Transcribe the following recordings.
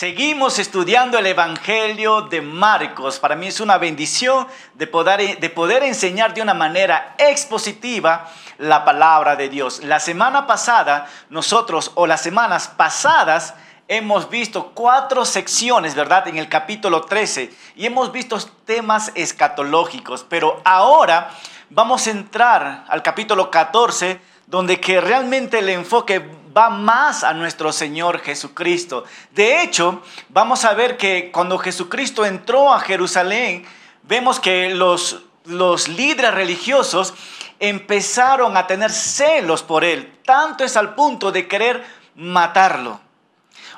Seguimos estudiando el Evangelio de Marcos. Para mí es una bendición de poder, de poder enseñar de una manera expositiva la palabra de Dios. La semana pasada, nosotros, o las semanas pasadas, hemos visto cuatro secciones, ¿verdad? En el capítulo 13 y hemos visto temas escatológicos, pero ahora vamos a entrar al capítulo 14 donde que realmente el enfoque va más a nuestro Señor Jesucristo. De hecho, vamos a ver que cuando Jesucristo entró a Jerusalén, vemos que los, los líderes religiosos empezaron a tener celos por él. Tanto es al punto de querer matarlo.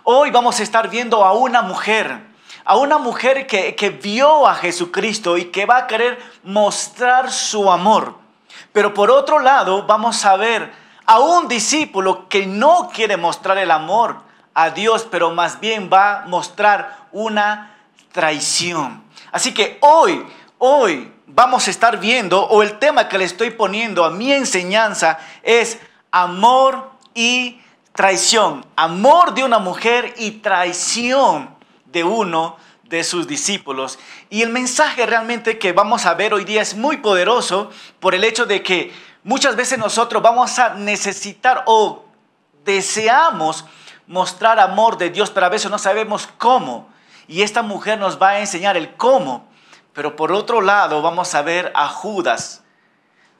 Hoy vamos a estar viendo a una mujer, a una mujer que, que vio a Jesucristo y que va a querer mostrar su amor. Pero por otro lado, vamos a ver a un discípulo que no quiere mostrar el amor a Dios, pero más bien va a mostrar una traición. Así que hoy, hoy vamos a estar viendo, o el tema que le estoy poniendo a mi enseñanza es amor y traición. Amor de una mujer y traición de uno de sus discípulos. Y el mensaje realmente que vamos a ver hoy día es muy poderoso por el hecho de que Muchas veces nosotros vamos a necesitar o deseamos mostrar amor de Dios, pero a veces no sabemos cómo. Y esta mujer nos va a enseñar el cómo. Pero por otro lado vamos a ver a Judas.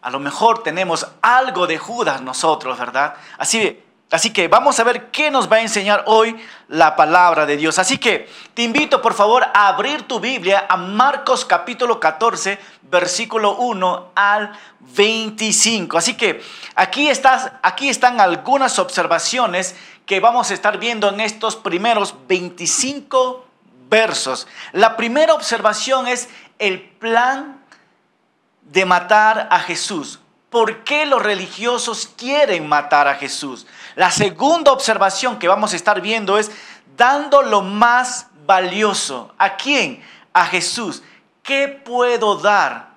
A lo mejor tenemos algo de Judas nosotros, ¿verdad? Así Así que vamos a ver qué nos va a enseñar hoy la palabra de Dios. Así que te invito por favor a abrir tu Biblia a Marcos capítulo 14, versículo 1 al 25. Así que aquí, estás, aquí están algunas observaciones que vamos a estar viendo en estos primeros 25 versos. La primera observación es el plan de matar a Jesús. ¿Por qué los religiosos quieren matar a Jesús? La segunda observación que vamos a estar viendo es dando lo más valioso. ¿A quién? A Jesús. ¿Qué puedo dar?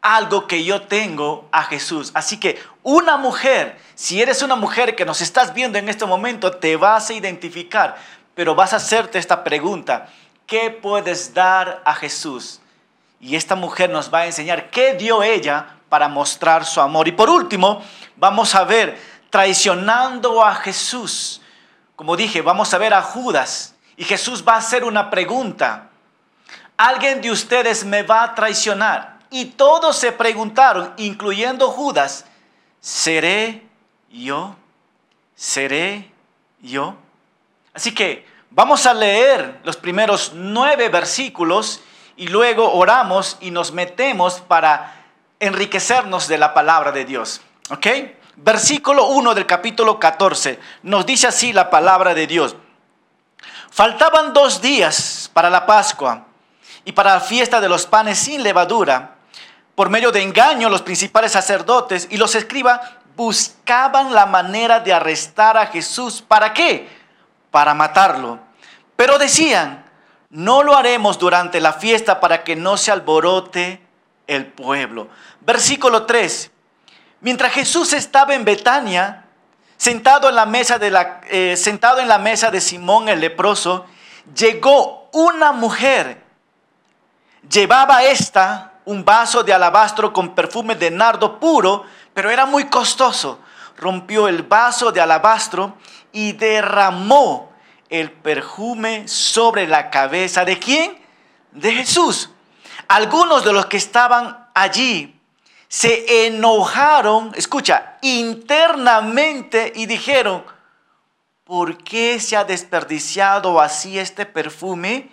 Algo que yo tengo a Jesús. Así que una mujer, si eres una mujer que nos estás viendo en este momento, te vas a identificar, pero vas a hacerte esta pregunta. ¿Qué puedes dar a Jesús? Y esta mujer nos va a enseñar qué dio ella para mostrar su amor. Y por último, vamos a ver traicionando a Jesús. Como dije, vamos a ver a Judas. Y Jesús va a hacer una pregunta. Alguien de ustedes me va a traicionar. Y todos se preguntaron, incluyendo Judas, ¿seré yo? ¿Seré yo? Así que vamos a leer los primeros nueve versículos y luego oramos y nos metemos para enriquecernos de la palabra de Dios. ¿Ok? Versículo 1 del capítulo 14 nos dice así la palabra de Dios. Faltaban dos días para la Pascua y para la fiesta de los panes sin levadura. Por medio de engaño, los principales sacerdotes y los escribas buscaban la manera de arrestar a Jesús. ¿Para qué? Para matarlo. Pero decían, no lo haremos durante la fiesta para que no se alborote el pueblo. Versículo 3. Mientras Jesús estaba en Betania, sentado en la mesa de, la, eh, sentado en la mesa de Simón el leproso, llegó una mujer. Llevaba esta un vaso de alabastro con perfume de nardo puro, pero era muy costoso. Rompió el vaso de alabastro y derramó el perfume sobre la cabeza de quién? De Jesús. Algunos de los que estaban allí se enojaron, escucha, internamente y dijeron, ¿por qué se ha desperdiciado así este perfume?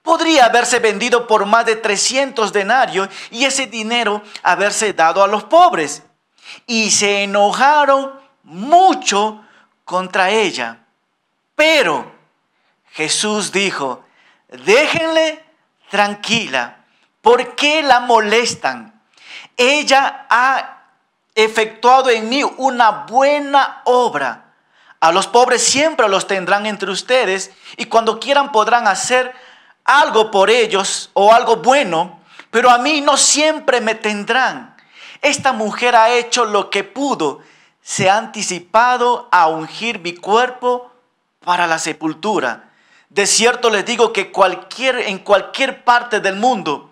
Podría haberse vendido por más de 300 denarios y ese dinero haberse dado a los pobres. Y se enojaron mucho contra ella. Pero Jesús dijo, déjenle tranquila. ¿Por qué la molestan? Ella ha efectuado en mí una buena obra. A los pobres siempre los tendrán entre ustedes y cuando quieran podrán hacer algo por ellos o algo bueno, pero a mí no siempre me tendrán. Esta mujer ha hecho lo que pudo, se ha anticipado a ungir mi cuerpo para la sepultura. De cierto les digo que cualquier, en cualquier parte del mundo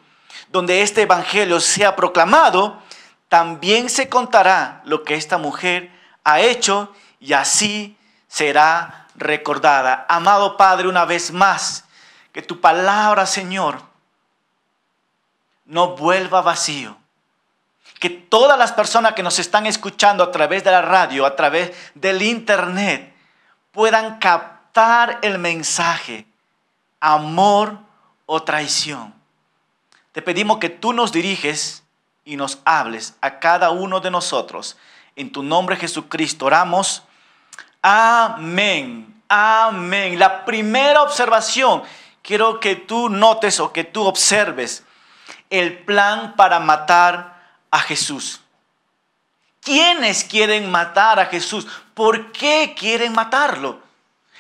donde este evangelio sea proclamado, también se contará lo que esta mujer ha hecho y así será recordada. Amado Padre, una vez más, que tu palabra, Señor, no vuelva vacío. Que todas las personas que nos están escuchando a través de la radio, a través del internet, puedan captar el mensaje, amor o traición. Te pedimos que tú nos diriges y nos hables a cada uno de nosotros. En tu nombre Jesucristo oramos. Amén. Amén. La primera observación, quiero que tú notes o que tú observes el plan para matar a Jesús. ¿Quiénes quieren matar a Jesús? ¿Por qué quieren matarlo?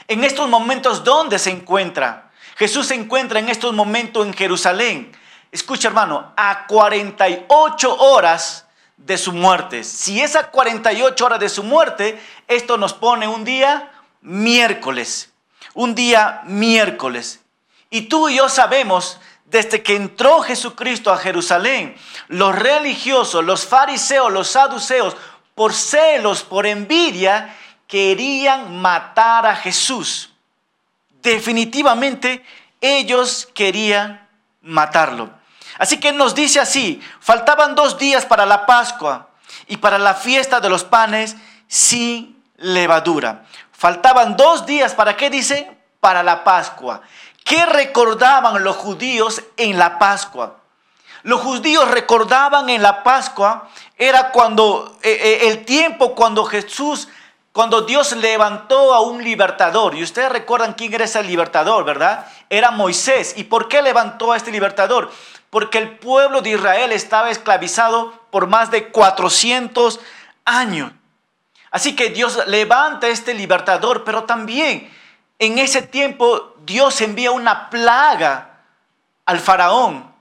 En estos momentos, ¿dónde se encuentra? Jesús se encuentra en estos momentos en Jerusalén. Escucha hermano, a 48 horas de su muerte. Si es a 48 horas de su muerte, esto nos pone un día miércoles. Un día miércoles. Y tú y yo sabemos, desde que entró Jesucristo a Jerusalén, los religiosos, los fariseos, los saduceos, por celos, por envidia, querían matar a Jesús. Definitivamente ellos querían matarlo. Así que nos dice así, faltaban dos días para la Pascua y para la fiesta de los panes sin levadura. Faltaban dos días, ¿para qué dice? Para la Pascua. ¿Qué recordaban los judíos en la Pascua? Los judíos recordaban en la Pascua, era cuando eh, eh, el tiempo cuando Jesús, cuando Dios levantó a un libertador. Y ustedes recuerdan quién era ese libertador, ¿verdad? Era Moisés. ¿Y por qué levantó a este libertador? Porque el pueblo de Israel estaba esclavizado por más de 400 años. Así que Dios levanta este libertador, pero también en ese tiempo Dios envía una plaga al faraón,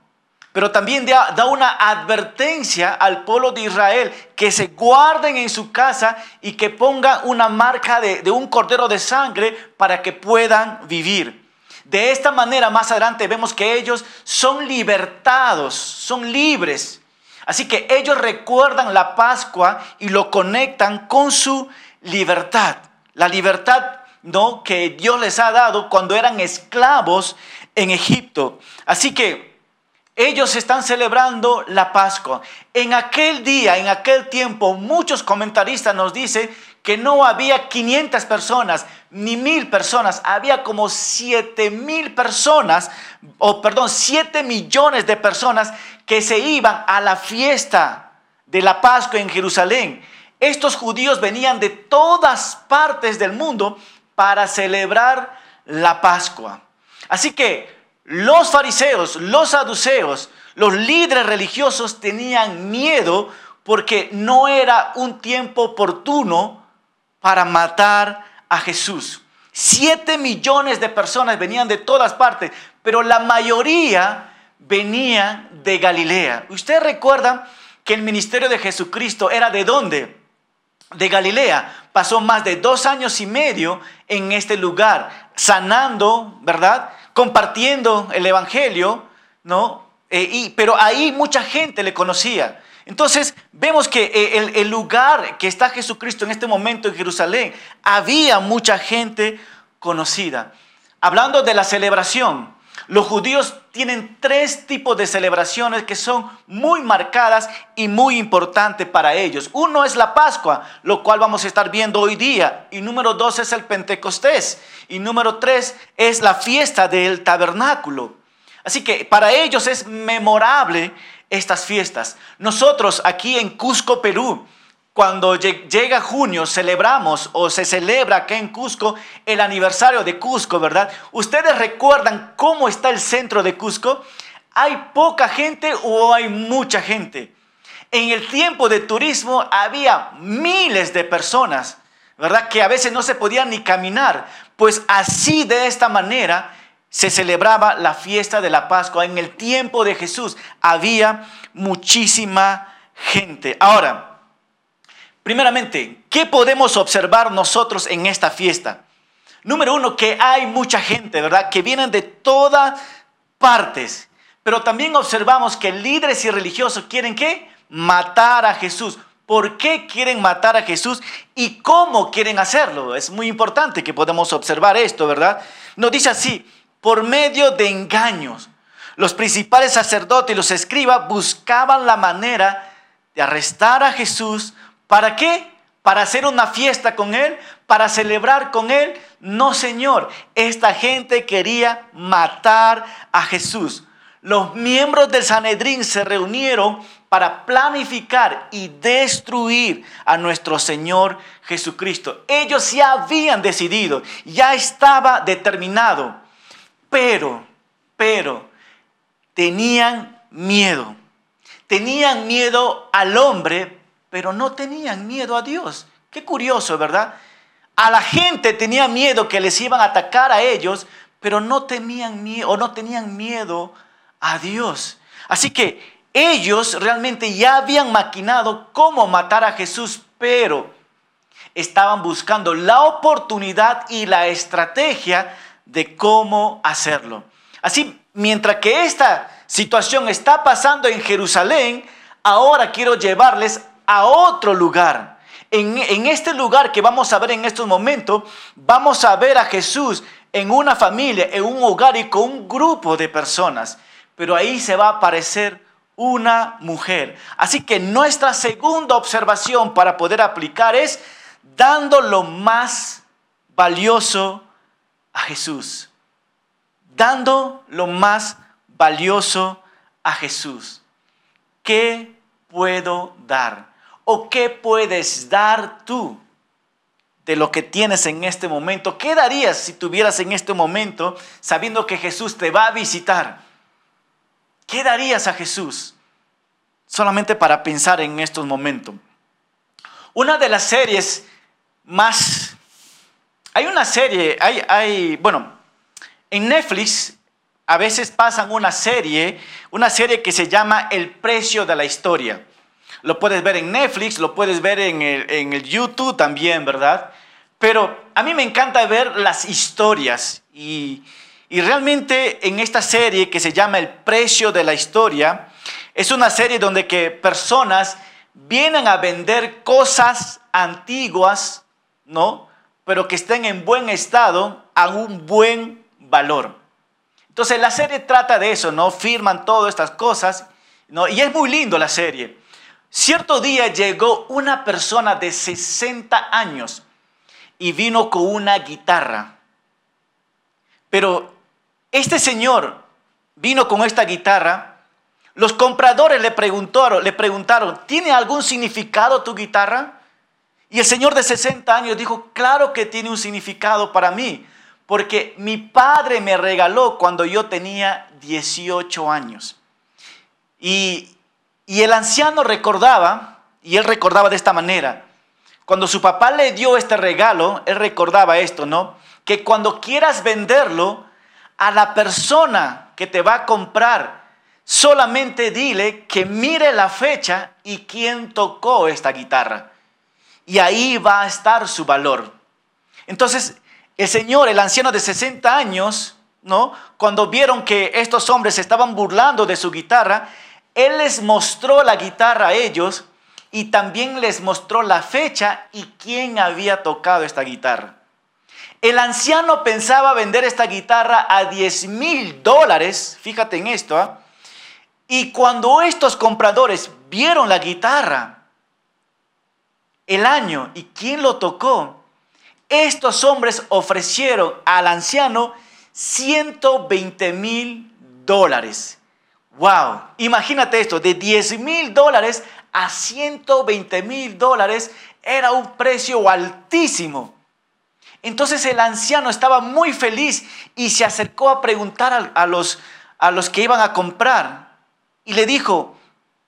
pero también da, una advertencia al pueblo de Israel que se guarden en su casa y que pongan una marca de, de un cordero de sangre para que puedan vivir. De esta manera, más adelante vemos que ellos son libertados, son libres Así que ellos recuerdan la Pascua y lo conectan con su libertad. La libertad ¿no? que Dios les ha dado cuando eran esclavos en Egipto. Así que ellos están celebrando la Pascua. En aquel día, en aquel tiempo, muchos comentaristas nos dicen que no había 500 personas ni mil personas, había como 7 mil personas, o perdón, 7 millones de personas que se iban a la fiesta de la Pascua en Jerusalén. Estos judíos venían de todas partes del mundo para celebrar la Pascua. Así que los fariseos, los saduceos, los líderes religiosos tenían miedo porque no era un tiempo oportuno para matar a Jesús. Siete millones de personas venían de todas partes, pero la mayoría venían de Galilea. ¿Ustedes recuerdan que el ministerio de Jesucristo era de dónde? De Galilea. Pasó más de dos años y medio en este lugar, sanando, ¿verdad? Compartiendo el Evangelio, ¿no? Eh, y, pero ahí mucha gente le conocía. Entonces vemos que eh, el, lugar que está Jesucristo en este momento en Jerusalén, había mucha gente conocida. Hablando de la celebración, los judíos tienen tres tipos de celebraciones que son muy marcadas y muy importantes para ellos. Uno es la Pascua, lo cual vamos a estar viendo hoy día. Y número dos es el Pentecostés. Y número tres es la fiesta del tabernáculo. Así que para ellos es memorable estas fiestas. Nosotros aquí en Cusco, Perú, cuando llega junio, celebramos o se celebra acá en Cusco el aniversario de Cusco, ¿verdad? ¿Ustedes recuerdan cómo está el centro de Cusco? ¿Hay poca gente o hay mucha gente? En el tiempo de turismo había miles de personas, ¿verdad? Que a veces no se podían ni caminar. Pues así de esta manera se celebraba la fiesta de la Pascua. En el tiempo de Jesús había muchísima gente. Ahora, primeramente, ¿qué podemos observar nosotros en esta fiesta? Número uno, que hay mucha gente, ¿verdad? Que vienen de todas partes. Pero también observamos que líderes y religiosos quieren qué? Matar a Jesús. ¿Por qué quieren matar a Jesús y cómo quieren hacerlo? Es muy importante que podamos observar esto, ¿verdad? Nos dice así, por medio de engaños. Los principales sacerdotes y los escribas buscaban la manera de arrestar a Jesús. ¿Para qué? Para hacer una fiesta con él, para celebrar con él. No, Señor, esta gente quería matar a Jesús. Los miembros del Sanedrín se reunieron para planificar y destruir a nuestro Señor Jesucristo. Ellos ya habían decidido, ya estaba determinado, pero, pero, tenían miedo. Tenían miedo al hombre, pero no tenían miedo a Dios. Qué curioso, ¿verdad? A la gente tenía miedo que les iban a atacar a ellos, pero no temían miedo o no tenían miedo a Dios. Así que ellos realmente ya habían maquinado cómo matar a Jesús, pero estaban buscando la oportunidad y la estrategia de cómo hacerlo. Así, mientras que esta situación está pasando en Jerusalén, ahora quiero llevarles a otro lugar. En, en, este lugar que vamos a ver en estos momentos, vamos a ver a Jesús en una familia, en un hogar y con un grupo de personas. Pero ahí se va a aparecer una mujer. Así que nuestra segunda observación para poder aplicar es dando lo más valioso a Jesús. Dando lo más valioso a Jesús. ¿Qué puedo dar? ¿O qué puedes dar tú de lo que tienes en este momento? ¿Qué darías si tuvieras en este momento sabiendo que Jesús te va a visitar? ¿Qué darías a Jesús? Solamente para pensar en estos momentos. Una de las series más... Hay una serie, hay, hay, bueno, en Netflix a veces pasan una serie, una serie que se llama El precio de la historia. Lo puedes ver en Netflix, lo puedes ver en el, en el YouTube también, ¿verdad? Pero a mí me encanta ver las historias y, y realmente en esta serie que se llama El precio de la historia, es una serie donde que personas vienen a vender cosas antiguas, ¿no? Pero que estén en buen estado a un buen valor. Entonces la serie trata de eso, ¿no? Firman todas estas cosas, ¿no? Y es muy lindo la serie. Cierto día llegó una persona de 60 años y vino con una guitarra. Pero este señor vino con esta guitarra. Los compradores le preguntaron, le preguntaron, ¿tiene algún significado tu guitarra? Y el señor de 60 años dijo, claro que tiene un significado para mí, porque mi padre me regaló cuando yo tenía 18 años. Y, el anciano recordaba, y él recordaba de esta manera, cuando su papá le dio este regalo, él recordaba esto, ¿no? Que cuando quieras venderlo, a la persona que te va a comprar, solamente dile que mire la fecha y quién tocó esta guitarra. Y ahí va a estar su valor. Entonces, el señor, el anciano de 60 años, ¿no? Cuando vieron que estos hombres estaban burlando de su guitarra, él les mostró la guitarra a ellos y también les mostró la fecha y quién había tocado esta guitarra. El anciano pensaba vender esta guitarra a 10 mil dólares, fíjate en esto, ¿ah? y cuando estos compradores vieron la guitarra, el año y quién lo tocó, estos hombres ofrecieron al anciano 120 mil dólares. Wow, imagínate esto, de 10 mil dólares a 120 mil dólares era un precio altísimo. Entonces el anciano estaba muy feliz y se acercó a preguntar a, los, a los que iban a comprar. Y le dijo,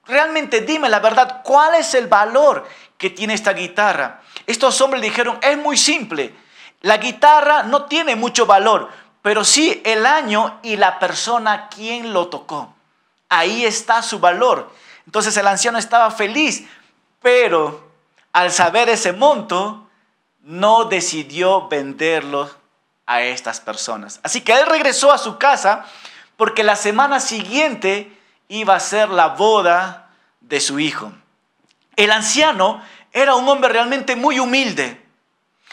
realmente dime la verdad, ¿cuál es el valor que tiene esta guitarra? Estos hombres dijeron, es muy simple, la guitarra no tiene mucho valor, pero sí el año y la persona quien lo tocó. Ahí está su valor. Entonces el anciano estaba feliz, pero al saber ese monto, no decidió venderlo a estas personas. Así que él regresó a su casa porque la semana siguiente iba a ser la boda de su hijo. El anciano era un hombre realmente muy humilde,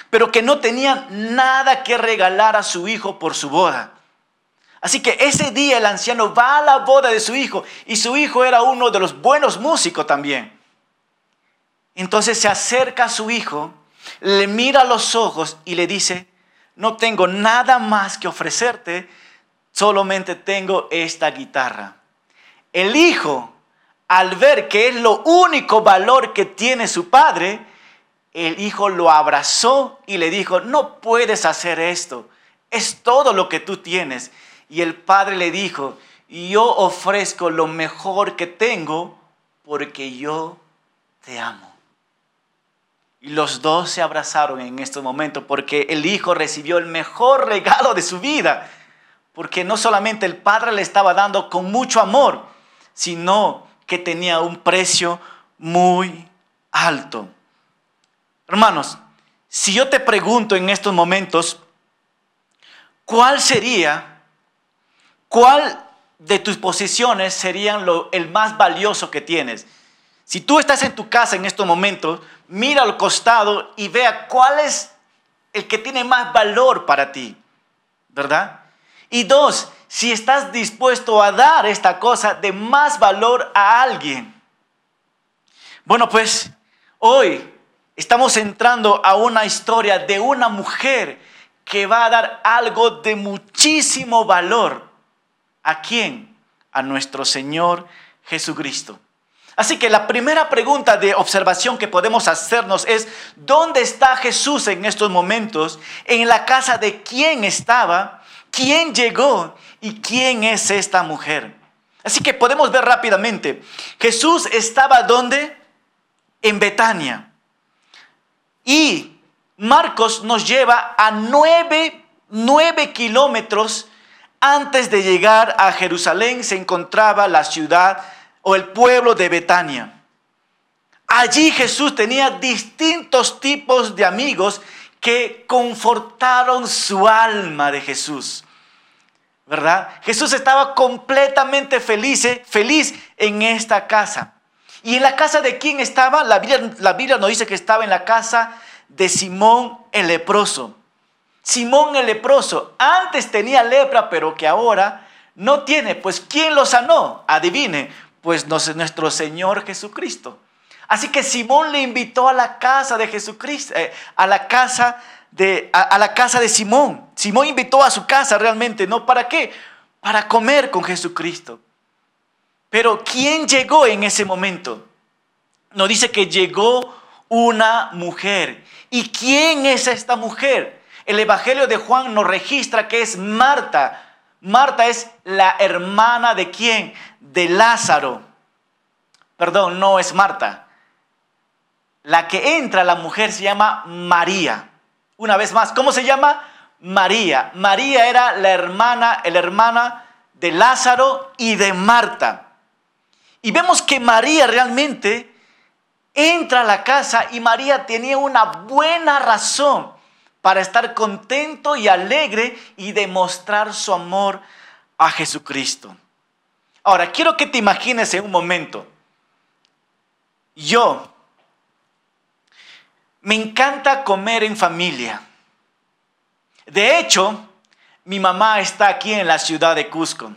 pero que no tenía nada que regalar a su hijo por su boda. Así que ese día el anciano va a la boda de su hijo y su hijo era uno de los buenos músicos también. Entonces se acerca a su hijo, le mira a los ojos y le dice, no tengo nada más que ofrecerte, solamente tengo esta guitarra. El hijo, al ver que es lo único valor que tiene su padre, el hijo lo abrazó y le dijo, no puedes hacer esto, es todo lo que tú tienes. Y el padre le dijo, yo ofrezco lo mejor que tengo porque yo te amo. Y los dos se abrazaron en estos momentos porque el hijo recibió el mejor regalo de su vida. Porque no solamente el padre le estaba dando con mucho amor, sino que tenía un precio muy alto. Hermanos, si yo te pregunto en estos momentos, ¿cuál sería ¿Cuál de tus posiciones serían lo, el más valioso que tienes? Si tú estás en tu casa en estos momentos, mira al costado y vea cuál es el que tiene más valor para ti, ¿verdad? Y dos, si estás dispuesto a dar esta cosa de más valor a alguien. Bueno, pues hoy estamos entrando a una historia de una mujer que va a dar algo de muchísimo valor ¿A quién? A nuestro Señor Jesucristo. Así que la primera pregunta de observación que podemos hacernos es, ¿dónde está Jesús en estos momentos? ¿En la casa de quién estaba? ¿Quién llegó? ¿Y quién es esta mujer? Así que podemos ver rápidamente. Jesús estaba ¿dónde? En Betania. Y Marcos nos lleva a nueve, nueve kilómetros antes de llegar a Jerusalén se encontraba la ciudad o el pueblo de Betania. Allí Jesús tenía distintos tipos de amigos que confortaron su alma de Jesús. ¿Verdad? Jesús estaba completamente feliz, feliz en esta casa. ¿Y en la casa de quién estaba? La Biblia, la Biblia nos dice que estaba en la casa de Simón el leproso. Simón el leproso antes tenía lepra, pero que ahora no tiene. Pues ¿quién lo sanó? Adivine, pues nuestro Señor Jesucristo. Así que Simón le invitó a la casa de Jesucristo, eh, a la casa de, a la casa de Simón. Simón invitó a su casa realmente, ¿no? ¿Para qué? Para comer con Jesucristo. Pero ¿quién llegó en ese momento? Nos dice que llegó una mujer. ¿Y quién es esta mujer? El Evangelio de Juan nos registra que es Marta. Marta es la hermana de quién? De Lázaro. Perdón, no es Marta. La que entra, la mujer, se llama María. Una vez más, ¿cómo se llama? María. María era la hermana, la hermana de Lázaro y de Marta. Y vemos que María realmente entra a la casa y María tenía una buena razón para estar contento y alegre y demostrar su amor a Jesucristo. Ahora, quiero que te imagines en un momento. Yo me encanta comer en familia. De hecho, mi mamá está aquí en la ciudad de Cusco.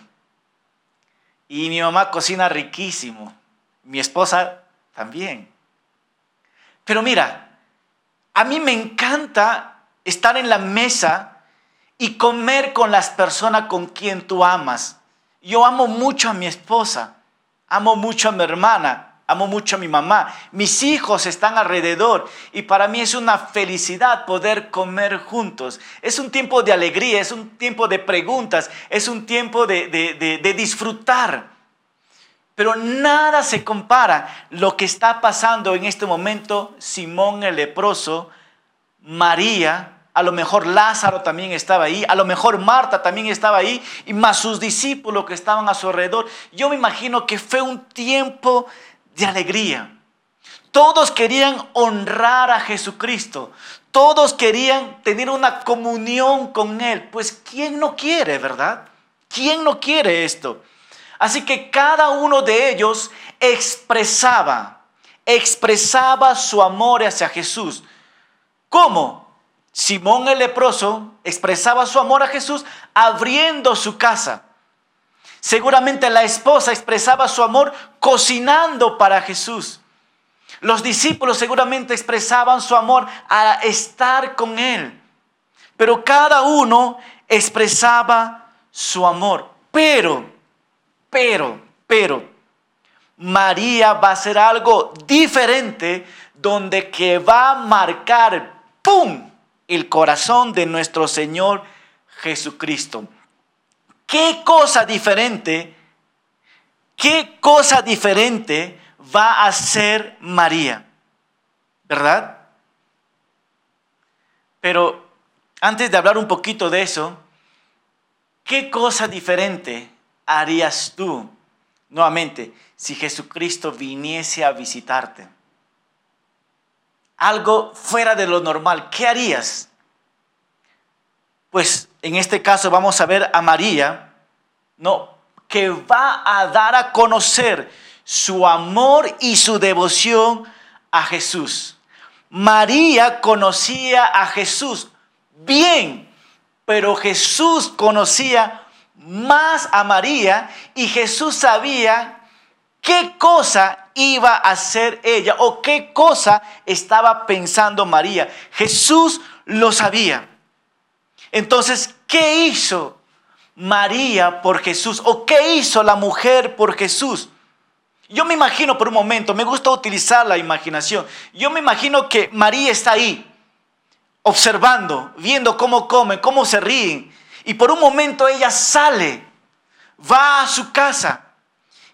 Y mi mamá cocina riquísimo. Mi esposa también. Pero mira, a mí me encanta estar en la mesa y comer con las personas con quien tú amas. Yo amo mucho a mi esposa, amo mucho a mi hermana, amo mucho a mi mamá. Mis hijos están alrededor y para mí es una felicidad poder comer juntos. Es un tiempo de alegría, es un tiempo de preguntas, es un tiempo de, de disfrutar. Pero nada se compara lo que está pasando en este momento Simón el leproso, María a lo mejor Lázaro también estaba ahí, a lo mejor Marta también estaba ahí, y más sus discípulos que estaban a su alrededor. Yo me imagino que fue un tiempo de alegría. Todos querían honrar a Jesucristo. todos querían tener una comunión con Él. Pues ¿quién no quiere, verdad? ¿Quién no quiere esto? Así que cada uno de ellos expresaba, expresaba su amor hacia Jesús. ¿Cómo? Simón el leproso expresaba su amor a Jesús abriendo su casa. Seguramente la esposa expresaba su amor cocinando para Jesús. Los discípulos seguramente expresaban su amor a estar con Él. Pero cada uno expresaba su amor. Pero, pero, pero, María va a hacer algo diferente donde que va a marcar, ¡pum!, el corazón de nuestro Señor Jesucristo. ¿Qué cosa diferente? ¿Qué cosa diferente va a ser María? ¿Verdad? Pero antes de hablar un poquito de eso, ¿qué cosa diferente harías tú, nuevamente, si Jesucristo viniese a visitarte? Algo fuera de lo normal, ¿qué harías? Pues en este caso vamos a ver a María, no, que va a dar a conocer su amor y su devoción a Jesús. María conocía a Jesús bien, pero Jesús conocía más a María y Jesús sabía qué cosa iba a hacer ella o qué cosa estaba pensando María. Jesús lo sabía. Entonces, ¿qué hizo María por Jesús? ¿O qué hizo la mujer por Jesús? Yo me imagino por un momento, me gusta utilizar la imaginación. Yo me imagino que María está ahí, observando, viendo cómo come, cómo se ríen. Y por un momento ella sale, va a su casa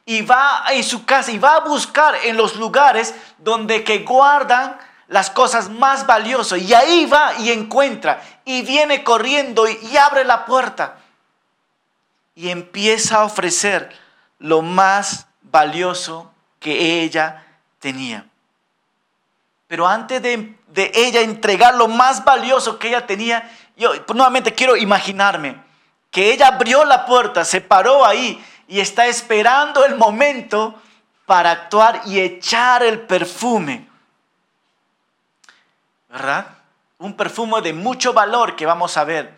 y va en su casa y va a buscar en los lugares donde que guardan las cosas más valiosas. Y ahí va y encuentra y viene corriendo y, abre la puerta y empieza a ofrecer lo más valioso que ella tenía. Pero antes de, de, ella entregar lo más valioso que ella tenía, yo nuevamente quiero imaginarme que ella abrió la puerta, se paró ahí y está esperando el momento para actuar y echar el perfume ¿verdad? Un perfume de mucho valor que vamos a ver.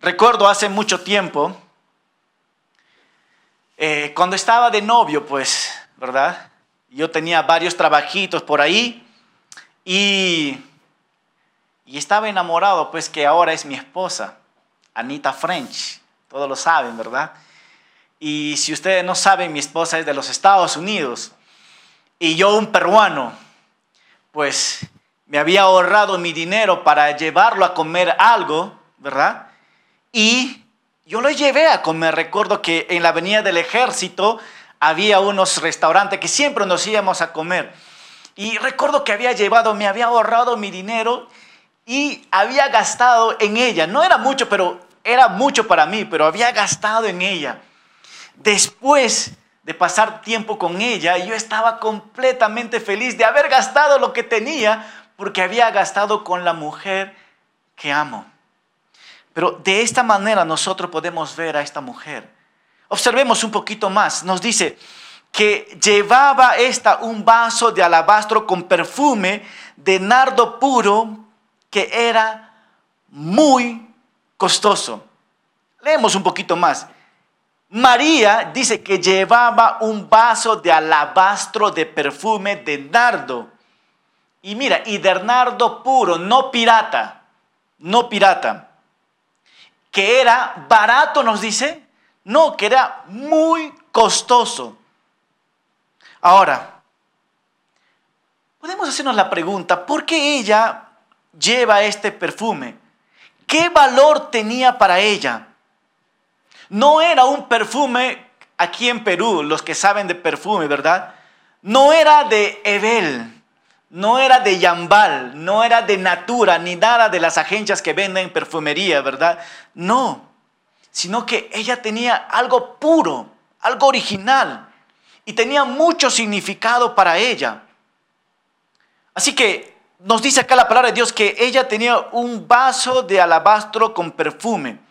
Recuerdo hace mucho tiempo, eh, cuando estaba de novio, pues, ¿verdad? Yo tenía varios trabajitos por ahí y, y estaba enamorado, pues, que ahora es mi esposa, Anita French. Todos lo saben, ¿verdad? Y si ustedes no saben, mi esposa es de los Estados Unidos y yo un peruano pues me había ahorrado mi dinero para llevarlo a comer algo, ¿verdad? Y yo lo llevé a comer. Recuerdo que en la avenida del ejército había unos restaurantes que siempre nos íbamos a comer. Y recuerdo que había llevado, me había ahorrado mi dinero y había gastado en ella. No era mucho, pero era mucho para mí, pero había gastado en ella. Después de pasar tiempo con ella, yo estaba completamente feliz de haber gastado lo que tenía porque había gastado con la mujer que amo. Pero de esta manera nosotros podemos ver a esta mujer. Observemos un poquito más. Nos dice que llevaba esta un vaso de alabastro con perfume de nardo puro que era muy costoso. Leemos un poquito más. María dice que llevaba un vaso de alabastro de perfume de nardo. Y mira, y de nardo puro, no pirata, no pirata. Que era barato, nos dice. No, que era muy costoso. Ahora, podemos hacernos la pregunta, ¿por qué ella lleva este perfume? ¿Qué valor tenía para ella? No era un perfume aquí en Perú, los que saben de perfume, ¿verdad? No era de Ebel, no era de Yambal, no era de Natura, ni nada de las agencias que venden perfumería, ¿verdad? No, sino que ella tenía algo puro, algo original, y tenía mucho significado para ella. Así que nos dice acá la palabra de Dios que ella tenía un vaso de alabastro con perfume.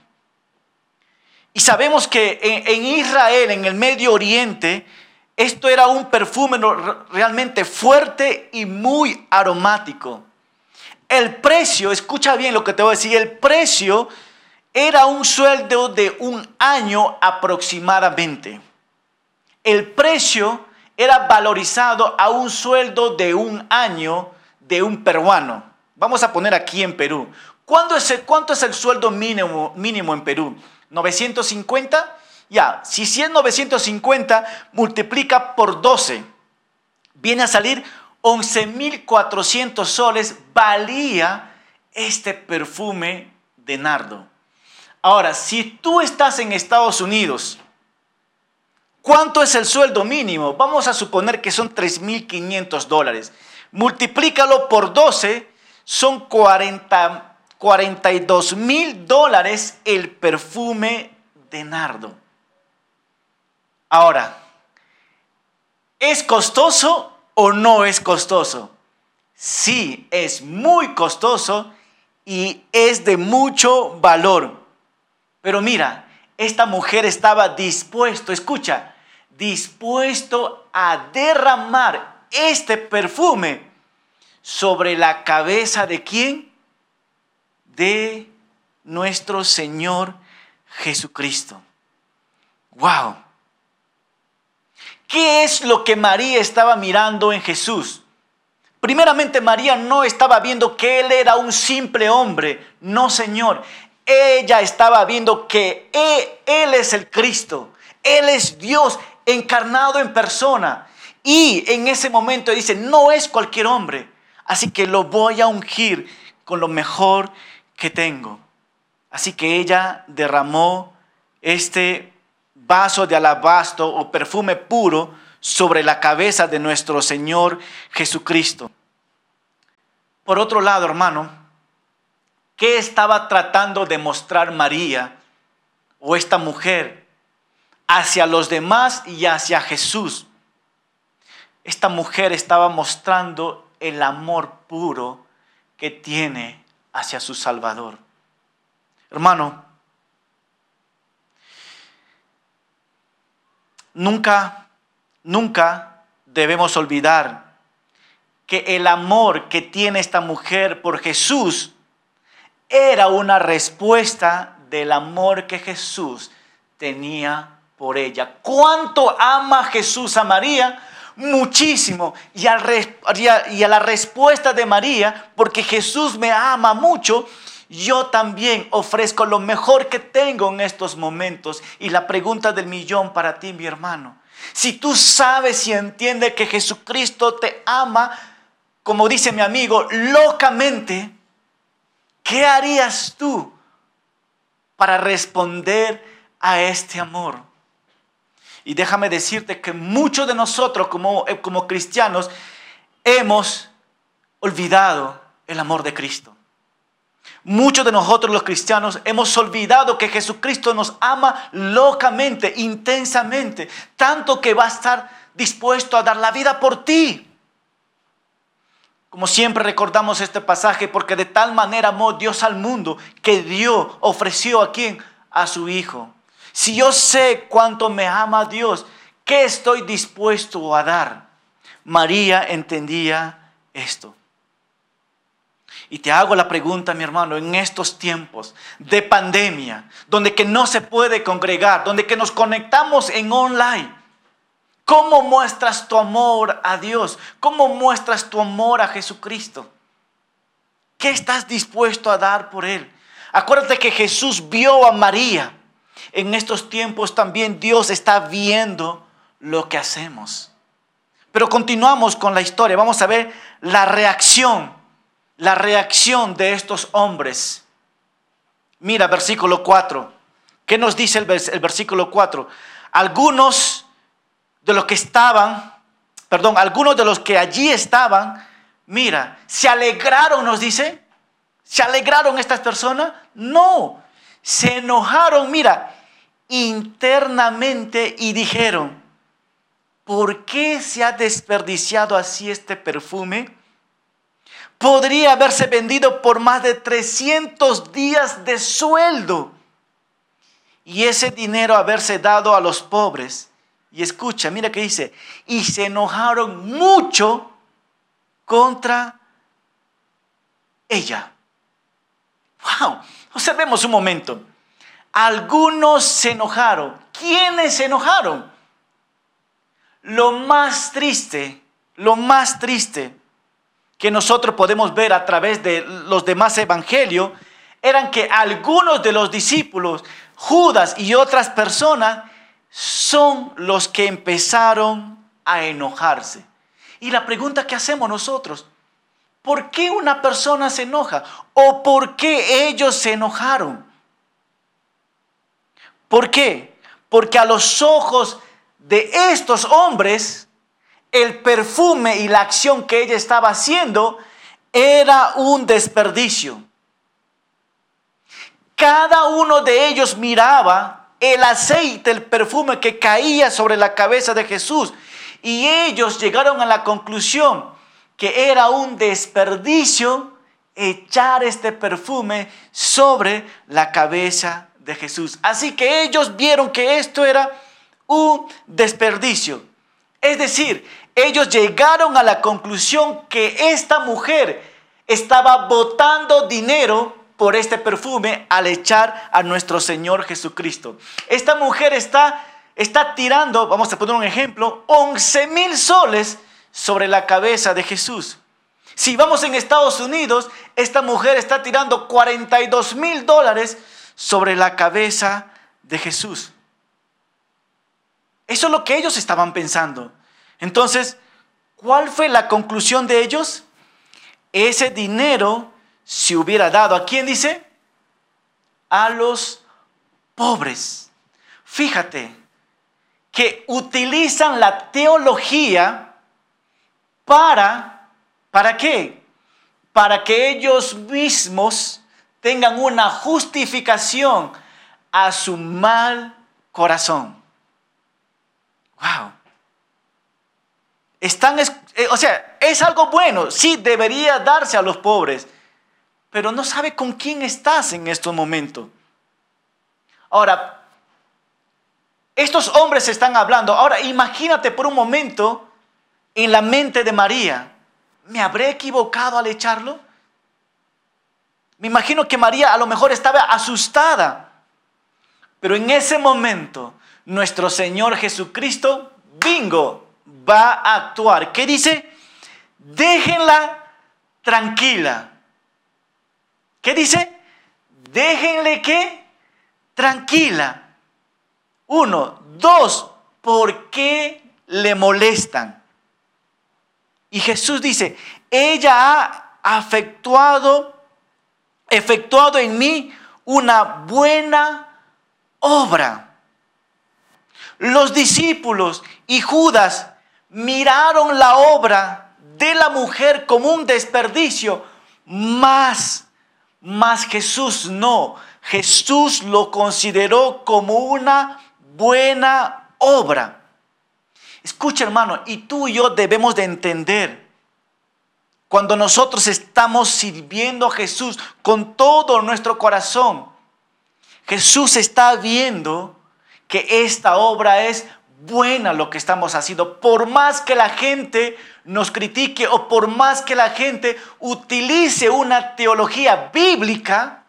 Y sabemos que en, Israel, en el Medio Oriente, esto era un perfume realmente fuerte y muy aromático. El precio, escucha bien lo que te voy a decir, el precio era un sueldo de un año aproximadamente. El precio era valorizado a un sueldo de un año de un peruano. Vamos a poner aquí en Perú. ¿Cuánto es el, cuánto es el sueldo mínimo, mínimo en Perú? ¿950? Ya, si es 950, multiplica por 12. Viene a salir 11.400 soles valía este perfume de nardo. Ahora, si tú estás en Estados Unidos, ¿cuánto es el sueldo mínimo? Vamos a suponer que son 3.500 dólares. Multiplícalo por 12, son 40, 42 mil dólares el perfume de nardo. Ahora, ¿es costoso o no es costoso? Sí, es muy costoso y es de mucho valor. Pero mira, esta mujer estaba dispuesto, escucha, dispuesto a derramar este perfume sobre la cabeza de quién? De nuestro Señor Jesucristo. Wow. ¿Qué es lo que María estaba mirando en Jesús? Primeramente María no estaba viendo que Él era un simple hombre, no Señor. Ella estaba viendo que Él, es el Cristo, Él es Dios encarnado en persona. Y en ese momento dice, no es cualquier hombre, así que lo voy a ungir con lo mejor que tengo. Así que ella derramó este vaso de alabastro o perfume puro sobre la cabeza de nuestro Señor Jesucristo. Por otro lado, hermano, ¿qué estaba tratando de mostrar María o esta mujer hacia los demás y hacia Jesús? Esta mujer estaba mostrando el amor puro que tiene hacia su Salvador. Hermano, nunca, nunca debemos olvidar que el amor que tiene esta mujer por Jesús era una respuesta del amor que Jesús tenía por ella. ¿Cuánto ama Jesús a María? Muchísimo. Y, y a la respuesta de María, porque Jesús me ama mucho, yo también ofrezco lo mejor que tengo en estos momentos. Y la pregunta del millón para ti, mi hermano. Si tú sabes y entiendes que Jesucristo te ama, como dice mi amigo, locamente, ¿qué harías tú para responder a este amor? Y déjame decirte que muchos de nosotros como, como cristianos hemos olvidado el amor de Cristo. Muchos de nosotros los cristianos hemos olvidado que Jesucristo nos ama locamente, intensamente, tanto que va a estar dispuesto a dar la vida por ti. Como siempre recordamos este pasaje, porque de tal manera amó Dios al mundo que dio, ofreció a quien? A su Hijo. Si yo sé cuánto me ama Dios, ¿qué estoy dispuesto a dar? María entendía esto. Y te hago la pregunta, mi hermano, en estos tiempos de pandemia, donde que no se puede congregar, donde que nos conectamos en online, ¿cómo muestras tu amor a Dios? ¿Cómo muestras tu amor a Jesucristo? ¿Qué estás dispuesto a dar por Él? Acuérdate que Jesús vio a María. En estos tiempos también Dios está viendo lo que hacemos. Pero continuamos con la historia. Vamos a ver la reacción la reacción de estos hombres. Mira, versículo 4. ¿Qué nos dice el, versículo 4? Algunos de los que estaban, perdón, algunos de los que allí estaban, mira, se alegraron, nos dice. ¿Se alegraron estas personas? No, se enojaron, mira, internamente y dijeron, ¿por qué se ha desperdiciado así este perfume? podría haberse vendido por más de 300 días de sueldo y ese dinero haberse dado a los pobres. Y escucha, mira que dice, y se enojaron mucho contra ella. Wow, observemos un momento. Algunos se enojaron. ¿Quiénes se enojaron? Lo más triste, lo más triste que nosotros podemos ver a través de los demás evangelios eran que algunos de los discípulos, Judas y otras personas, son los que empezaron a enojarse. Y la pregunta que hacemos nosotros, ¿por qué una persona se enoja? ¿O por qué ellos se enojaron? ¿Por qué? Porque a los ojos de estos hombres, el perfume y la acción que ella estaba haciendo era un desperdicio. Cada uno de ellos miraba el aceite, el perfume que caía sobre la cabeza de Jesús. Y ellos llegaron a la conclusión que era un desperdicio echar este perfume sobre la cabeza de Jesús. Así que ellos vieron que esto era un desperdicio. Es decir, ellos llegaron a la conclusión que esta mujer estaba botando dinero por este perfume al echar a nuestro Señor Jesucristo. Esta mujer está, está tirando, vamos a poner un ejemplo, 11 mil soles sobre la cabeza de Jesús. Si vamos en Estados Unidos, esta mujer está tirando 42 mil dólares sobre la cabeza de Jesús. Eso es lo que ellos estaban pensando. Entonces, ¿cuál fue la conclusión de ellos? Ese dinero se hubiera dado, ¿a quién dice? A los pobres. Fíjate que utilizan la teología para, ¿para qué? Para que ellos mismos tengan una justificación a su mal corazón. Wow. Están, eh, o sea, es algo bueno, sí debería darse a los pobres, pero no sabe con quién estás en estos momentos. Ahora, estos hombres están hablando. Ahora, imagínate por un momento en la mente de María. ¿Me habré equivocado al echarlo? Me imagino que María a lo mejor estaba asustada. Pero en ese momento, nuestro Señor Jesucristo, bingo, va a actuar. ¿Qué dice? Déjenla tranquila. ¿Qué dice? Déjenle que tranquila. Uno, dos, ¿por qué le molestan? Y Jesús dice, ella ha afectuado, efectuado en mí una buena obra. Los discípulos y Judas miraron la obra de la mujer como un desperdicio, más, más Jesús no. Jesús lo consideró como una buena obra. Escucha hermano, y tú y yo debemos de entender, cuando nosotros estamos sirviendo a Jesús con todo nuestro corazón, Jesús está viendo que esta obra es buena lo que estamos haciendo. Por más que la gente nos critique o por más que la gente utilice una teología bíblica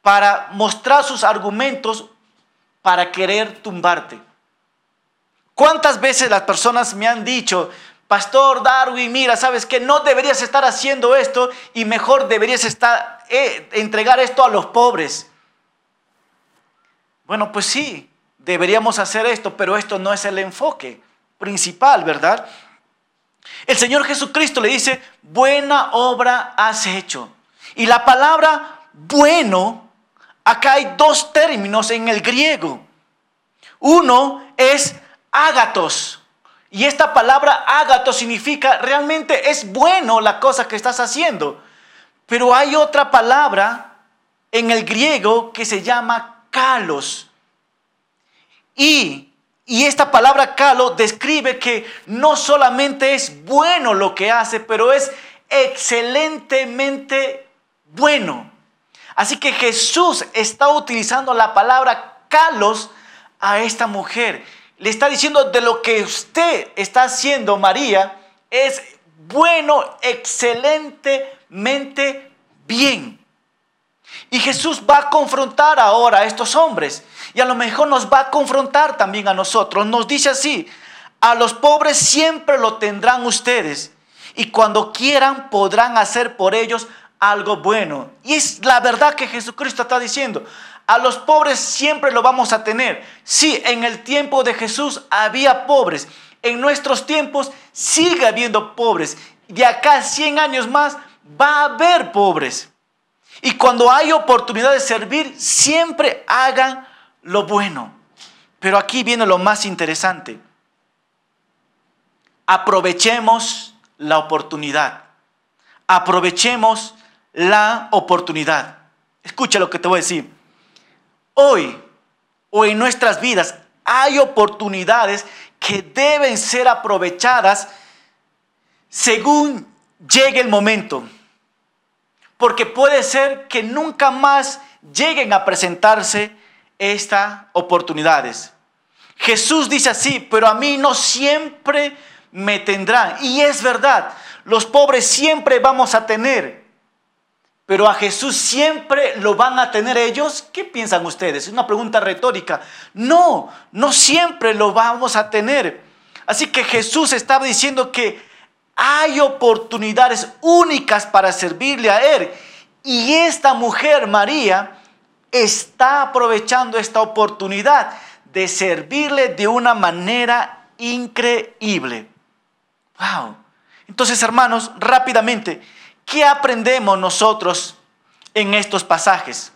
para mostrar sus argumentos para querer tumbarte. ¿Cuántas veces las personas me han dicho, Pastor Darwin, mira, sabes que no deberías estar haciendo esto y mejor deberías estar, eh, entregar esto a los pobres? Bueno, pues sí, deberíamos hacer esto, pero esto no es el enfoque principal, ¿verdad? El Señor Jesucristo le dice, buena obra has hecho. Y la palabra bueno, acá hay dos términos en el griego. Uno es ágatos. Y esta palabra ágatos significa realmente es bueno la cosa que estás haciendo. Pero hay otra palabra en el griego que se llama kalos. Y, esta palabra calo describe que no solamente es bueno lo que hace, pero es excelentemente bueno. Así que Jesús está utilizando la palabra calos a esta mujer. Le está diciendo de lo que usted está haciendo, María, es bueno, excelentemente bien. Y Jesús va a confrontar ahora a estos hombres. Y a lo mejor nos va a confrontar también a nosotros. Nos dice así, a los pobres siempre lo tendrán ustedes. Y cuando quieran podrán hacer por ellos algo bueno. Y es la verdad que Jesucristo está diciendo. A los pobres siempre lo vamos a tener. Sí, en el tiempo de Jesús había pobres. En nuestros tiempos sigue habiendo pobres. De acá a 100 años más va a haber pobres. Y cuando hay oportunidad de servir, siempre hagan lo bueno. Pero aquí viene lo más interesante. Aprovechemos la oportunidad. Aprovechemos la oportunidad. Escucha lo que te voy a decir. Hoy o en nuestras vidas hay oportunidades que deben ser aprovechadas según llegue el momento. Porque puede ser que nunca más lleguen a presentarse estas oportunidades. Jesús dice así, pero a mí no siempre me tendrán. Y es verdad, los pobres siempre vamos a tener, pero a Jesús siempre lo van a tener ellos. ¿Qué piensan ustedes? Es una pregunta retórica. No, no siempre lo vamos a tener. Así que Jesús estaba diciendo que hay oportunidades únicas para servirle a Él. Y esta mujer, María, está aprovechando esta oportunidad de servirle de una manera increíble. Wow. Entonces, hermanos, rápidamente, ¿qué aprendemos nosotros en estos pasajes?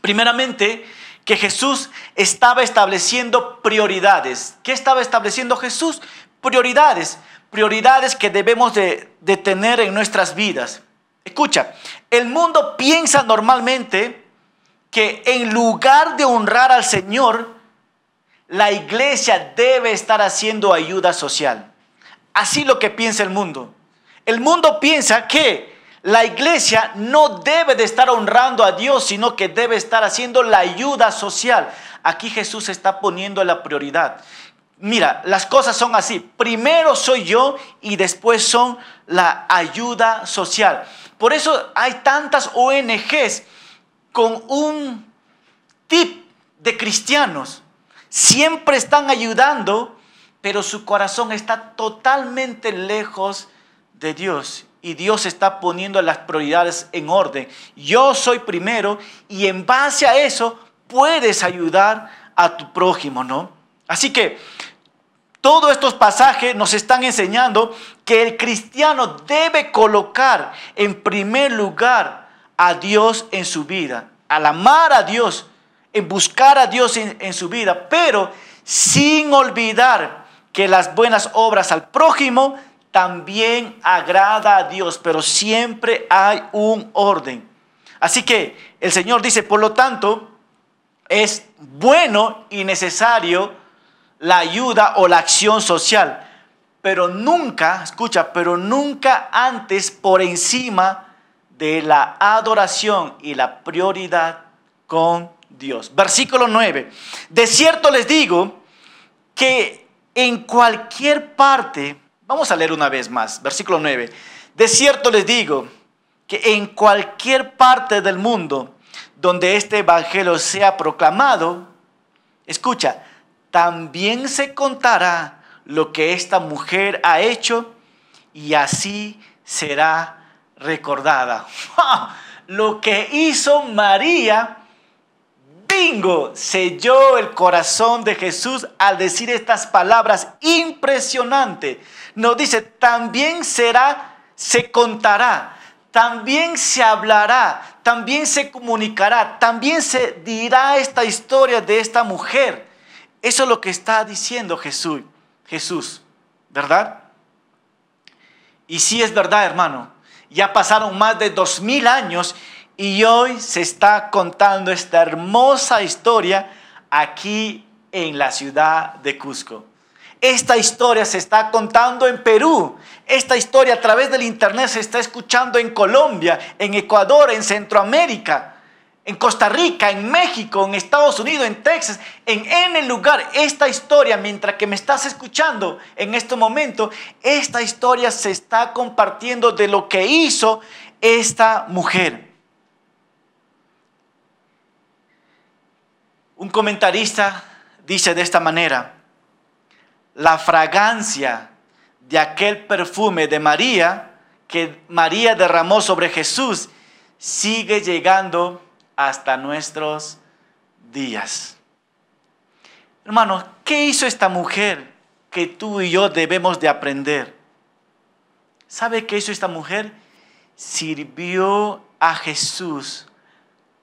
Primeramente, que Jesús estaba estableciendo prioridades. ¿Qué estaba estableciendo Jesús? Prioridades. Prioridades que debemos de, de tener en nuestras vidas. Escucha, el mundo piensa normalmente que en lugar de honrar al Señor, la iglesia debe estar haciendo ayuda social. Así lo que piensa el mundo. El mundo piensa que la iglesia no debe de estar honrando a Dios, sino que debe estar haciendo la ayuda social. Aquí Jesús está poniendo la prioridad. Mira, las cosas son así. Primero soy yo y después son la ayuda social. Por eso hay tantas ONGs con un tip de cristianos. Siempre están ayudando, pero su corazón está totalmente lejos de Dios. Y Dios está poniendo las prioridades en orden. Yo soy primero y en base a eso puedes ayudar a tu prójimo, ¿no? Así que todos estos pasajes nos están enseñando que el cristiano debe colocar en primer lugar a Dios en su vida, al amar a Dios, en buscar a Dios en, su vida, pero sin olvidar que las buenas obras al prójimo también agrada a Dios, pero siempre hay un orden. Así que el Señor dice, por lo tanto, es bueno y necesario la ayuda o la acción social, pero nunca, escucha, pero nunca antes por encima de la adoración y la prioridad con Dios. Versículo 9. De cierto les digo que en cualquier parte, vamos a leer una vez más, versículo 9. De cierto les digo que en cualquier parte del mundo donde este evangelio sea proclamado, escucha, también se contará lo que esta mujer ha hecho y así será recordada. Lo que hizo María, bingo, selló el corazón de Jesús al decir estas palabras impresionantes. Nos dice, también será, se contará, también se hablará, también se comunicará, también se dirá esta historia de esta mujer. Eso es lo que está diciendo Jesús, Jesús, ¿verdad? Y sí es verdad, hermano. Ya pasaron más de dos mil años y hoy se está contando esta hermosa historia aquí en la ciudad de Cusco. Esta historia se está contando en Perú. Esta historia a través del Internet se está escuchando en Colombia, en Ecuador, en Centroamérica, en Costa Rica, en México, en Estados Unidos, en Texas, en N lugar. Esta historia, mientras que me estás escuchando en este momento, esta historia se está compartiendo de lo que hizo esta mujer. Un comentarista dice de esta manera, la fragancia de aquel perfume de María que María derramó sobre Jesús sigue llegando hasta nuestros días. Hermanos, ¿qué hizo esta mujer que tú y yo debemos de aprender? ¿Sabe qué hizo esta mujer? Sirvió a Jesús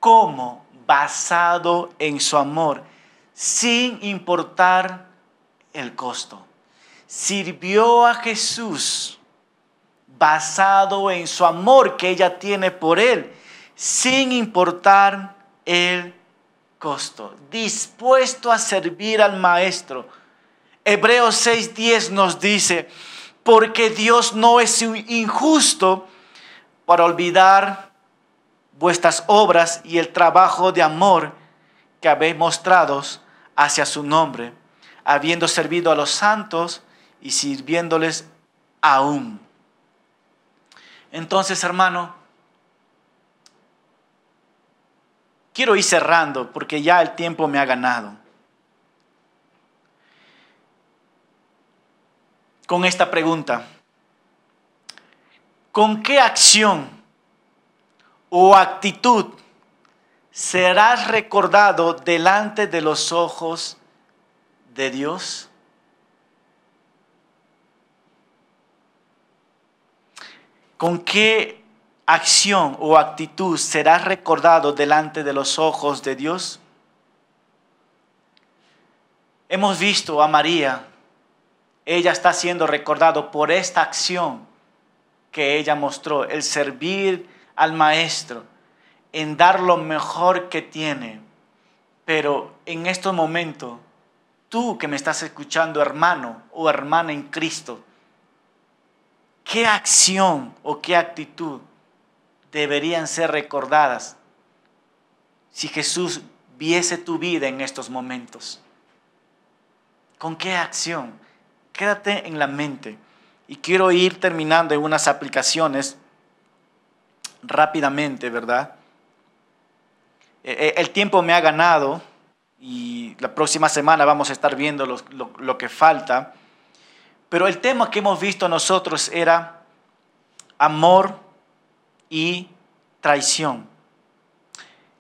como basado en su amor, sin importar el costo. Sirvió a Jesús basado en su amor que ella tiene por él, sin importar el costo, dispuesto a servir al maestro. Hebreos 6:10 nos dice, porque Dios no es injusto para olvidar vuestras obras y el trabajo de amor que habéis mostrado hacia su nombre, habiendo servido a los santos y sirviéndoles aún. Entonces, hermano, quiero ir cerrando porque ya el tiempo me ha ganado. Con esta pregunta, ¿con qué acción o actitud serás recordado delante de los ojos de Dios? ¿Con qué acción o actitud serás recordado delante de los ojos de Dios? Hemos visto a María, ella está siendo recordado por esta acción que ella mostró, el servir al maestro, en dar lo mejor que tiene. Pero en estos momentos, tú que me estás escuchando, hermano o hermana en Cristo, ¿qué acción o qué actitud deberían ser recordadas si Jesús viese tu vida en estos momentos? ¿Con qué acción? Quédate en la mente. Y quiero ir terminando en unas aplicaciones rápidamente, ¿verdad? E, e, el tiempo me ha ganado y la próxima semana vamos a estar viendo lo, que falta. Pero el tema que hemos visto nosotros era amor y traición.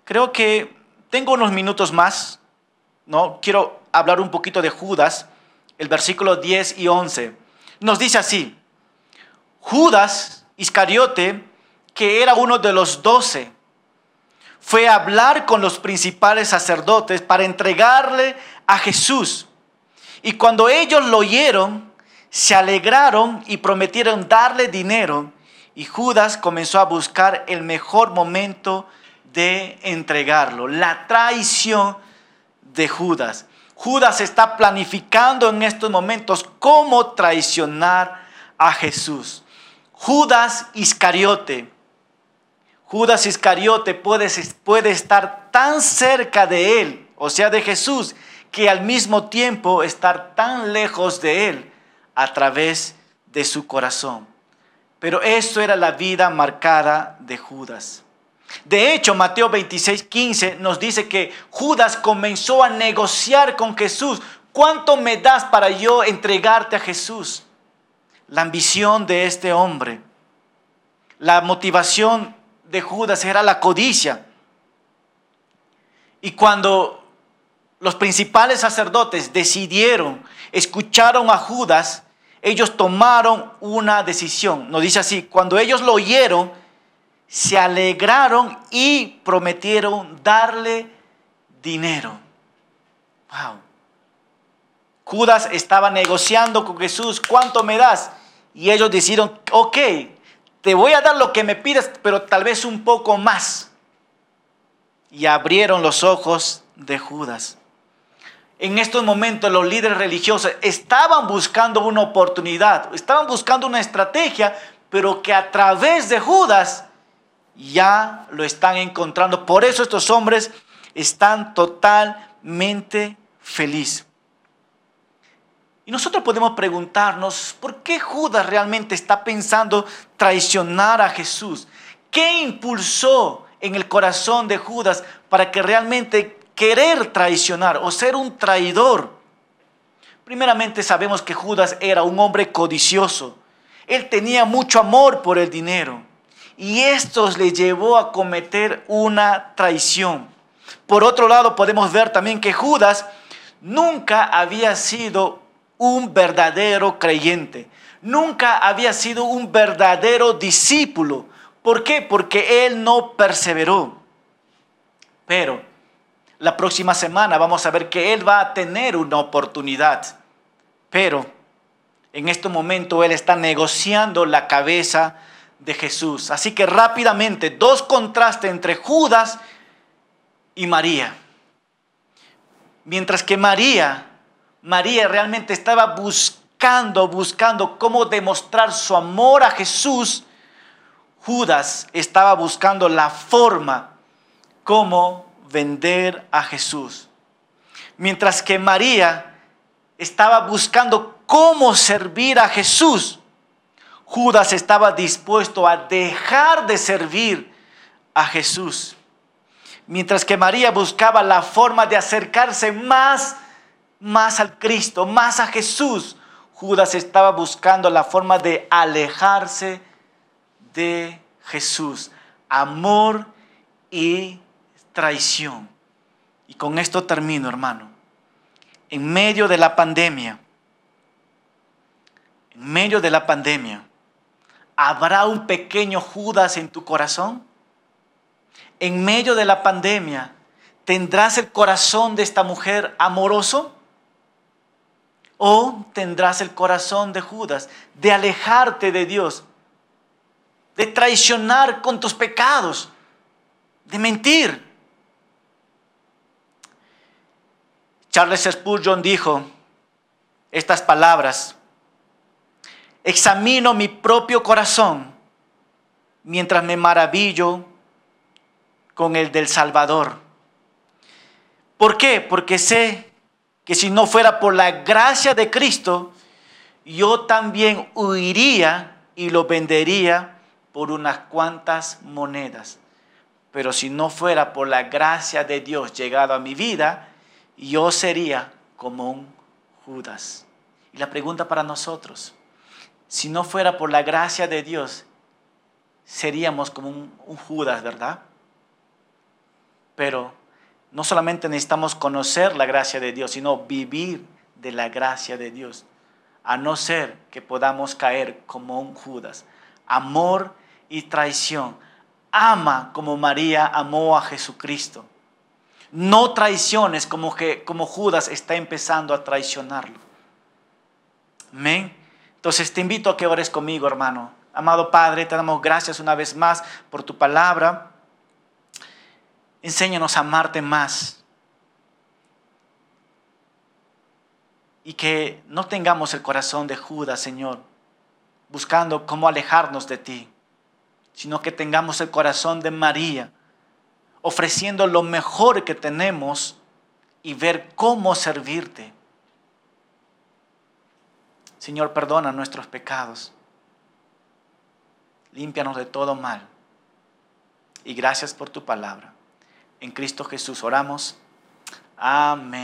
Creo que tengo unos minutos más, ¿no? Quiero hablar un poquito de Judas, el versículo 10 y 11. Nos dice así, Judas Iscariote, que era uno de los doce, fue a hablar con los principales sacerdotes para entregarle a Jesús. Y cuando ellos lo oyeron, se alegraron y prometieron darle dinero. Y Judas comenzó a buscar el mejor momento de entregarlo. La traición de Judas. Judas está planificando en estos momentos cómo traicionar a Jesús. Judas Iscariote Judas Iscariote puede, puede estar tan cerca de él, o sea, de Jesús, que al mismo tiempo estar tan lejos de él a través de su corazón. Pero eso era la vida marcada de Judas. De hecho, Mateo 26, 15 nos dice que Judas comenzó a negociar con Jesús. ¿Cuánto me das para yo entregarte a Jesús? La ambición de este hombre, la motivación de Judas era la codicia. Y cuando los principales sacerdotes decidieron, escucharon a Judas, ellos tomaron una decisión. Nos dice así, cuando ellos lo oyeron, se alegraron y prometieron darle dinero. Wow. Judas estaba negociando con Jesús, ¿cuánto me das? Y ellos decidieron, ok, te voy a dar lo que me pides, pero tal vez un poco más. Y abrieron los ojos de Judas. En estos momentos los líderes religiosos estaban buscando una oportunidad, estaban buscando una estrategia, pero que a través de Judas ya lo están encontrando. Por eso estos hombres están totalmente felices. Y nosotros podemos preguntarnos, ¿por qué Judas realmente está pensando traicionar a Jesús? ¿Qué impulsó en el corazón de Judas para que realmente querer traicionar o ser un traidor? Primeramente sabemos que Judas era un hombre codicioso. Él tenía mucho amor por el dinero y esto le llevó a cometer una traición. Por otro lado, podemos ver también que Judas nunca había sido un verdadero creyente, nunca había sido un verdadero discípulo. ¿Por qué? Porque él no perseveró. Pero la próxima semana vamos a ver que él va a tener una oportunidad. Pero en este momento él está negociando la cabeza de Jesús. Así que rápidamente, dos contrastes entre Judas y María. Mientras que María, María realmente estaba buscando, buscando cómo demostrar su amor a Jesús, Judas estaba buscando la forma cómo vender a Jesús. Mientras que María estaba buscando cómo servir a Jesús, Judas estaba dispuesto a dejar de servir a Jesús. Mientras que María buscaba la forma de acercarse más, más al Cristo, más a Jesús, Judas estaba buscando la forma de alejarse de Jesús. Amor y traición. Y con esto termino, hermano. En medio de la pandemia, en medio de la pandemia, ¿Habrá un pequeño Judas en tu corazón? En medio de la pandemia, ¿tendrás el corazón de esta mujer amoroso? ¿O tendrás el corazón de Judas de alejarte de Dios, de traicionar con tus pecados, de mentir? Charles Spurgeon dijo estas palabras examino mi propio corazón mientras me maravillo con el del Salvador. ¿Por qué? Porque sé que si no fuera por la gracia de Cristo, yo también huiría y lo vendería por unas cuantas monedas. Pero si no fuera por la gracia de Dios llegado a mi vida, yo sería como un Judas. Y la pregunta para nosotros, si no fuera por la gracia de Dios, seríamos como un, Judas, ¿verdad? Pero no solamente necesitamos conocer la gracia de Dios, sino vivir de la gracia de Dios, a no ser que podamos caer como un Judas. Amor y traición. Ama como María amó a Jesucristo. No traiciones como, que, como Judas está empezando a traicionarlo. Amén. Entonces te invito a que ores conmigo, hermano. Amado Padre, te damos gracias una vez más por tu palabra. Enséñanos a amarte más. Y que no tengamos el corazón de Judas, Señor, buscando cómo alejarnos de ti, sino que tengamos el corazón de María, ofreciendo lo mejor que tenemos y ver cómo servirte. Señor, perdona nuestros pecados. Límpianos de todo mal. Y gracias por tu palabra. En Cristo Jesús oramos. Amén.